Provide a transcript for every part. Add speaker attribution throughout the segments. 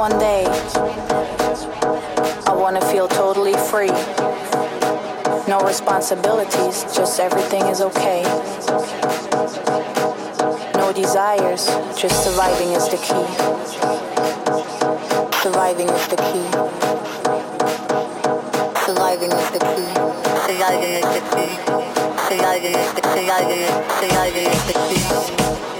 Speaker 1: One
Speaker 2: day, I wanna feel totally free. No responsibilities, just everything is okay. No desires, just surviving is the key. Surviving is the key. Surviving is the key. Surviving is the key. Surviving is the key. Surviving is the key.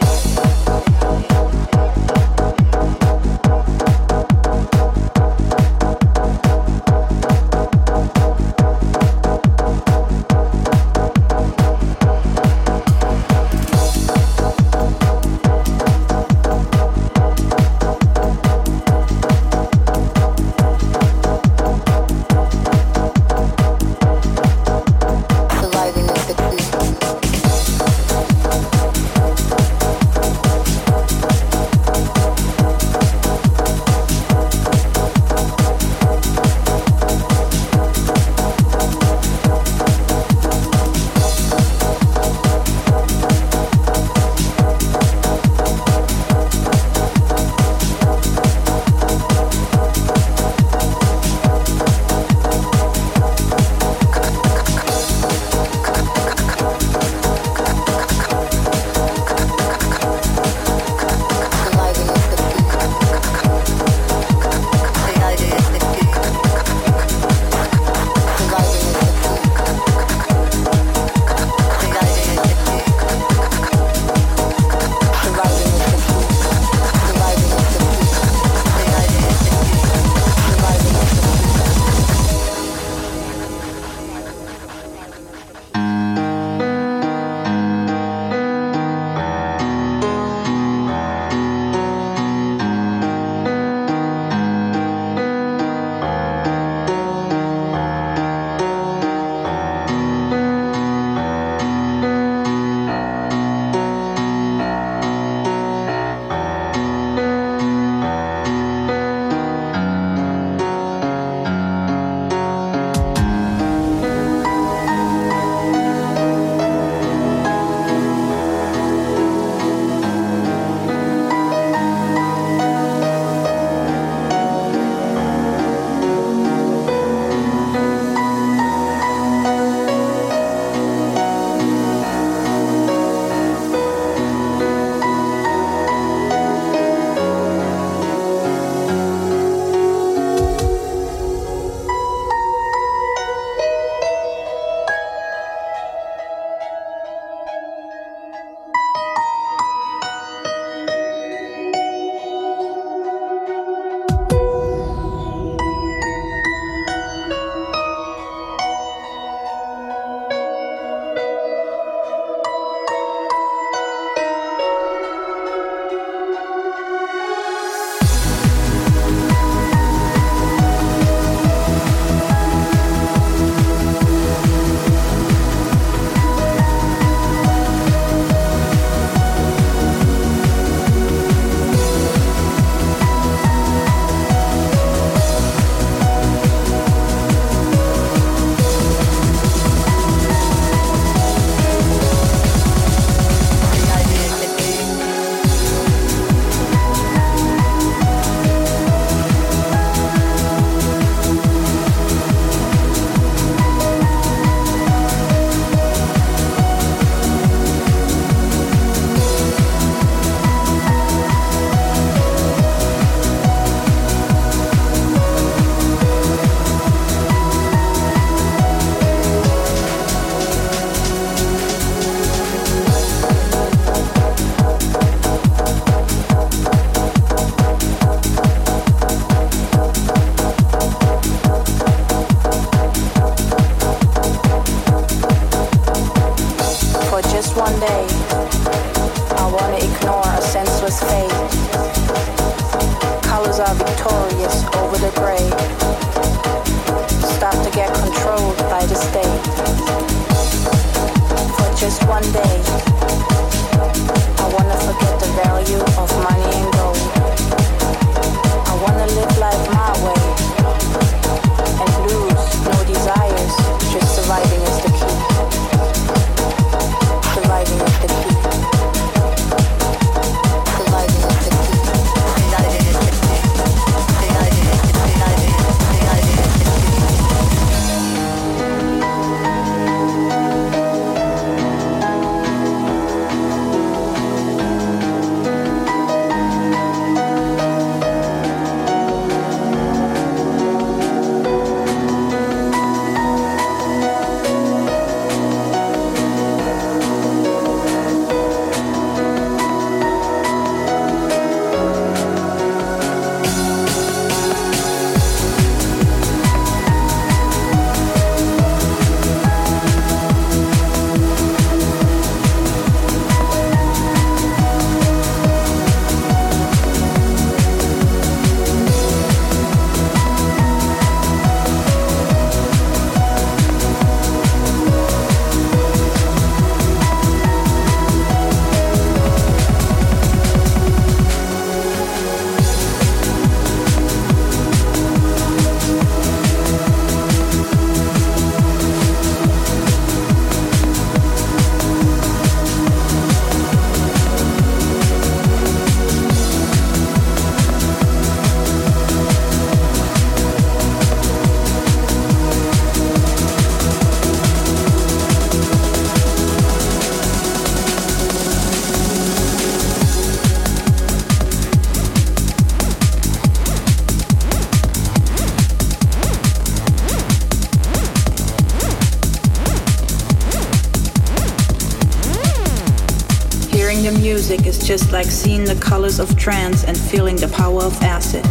Speaker 2: Like seeing the colors of trance and feeling the power of acid.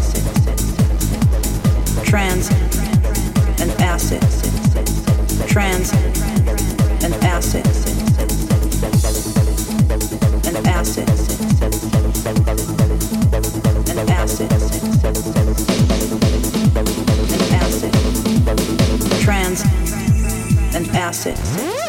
Speaker 2: Trance and acid. Trance and acid. And acid. And acid. And acid. Trance and acid.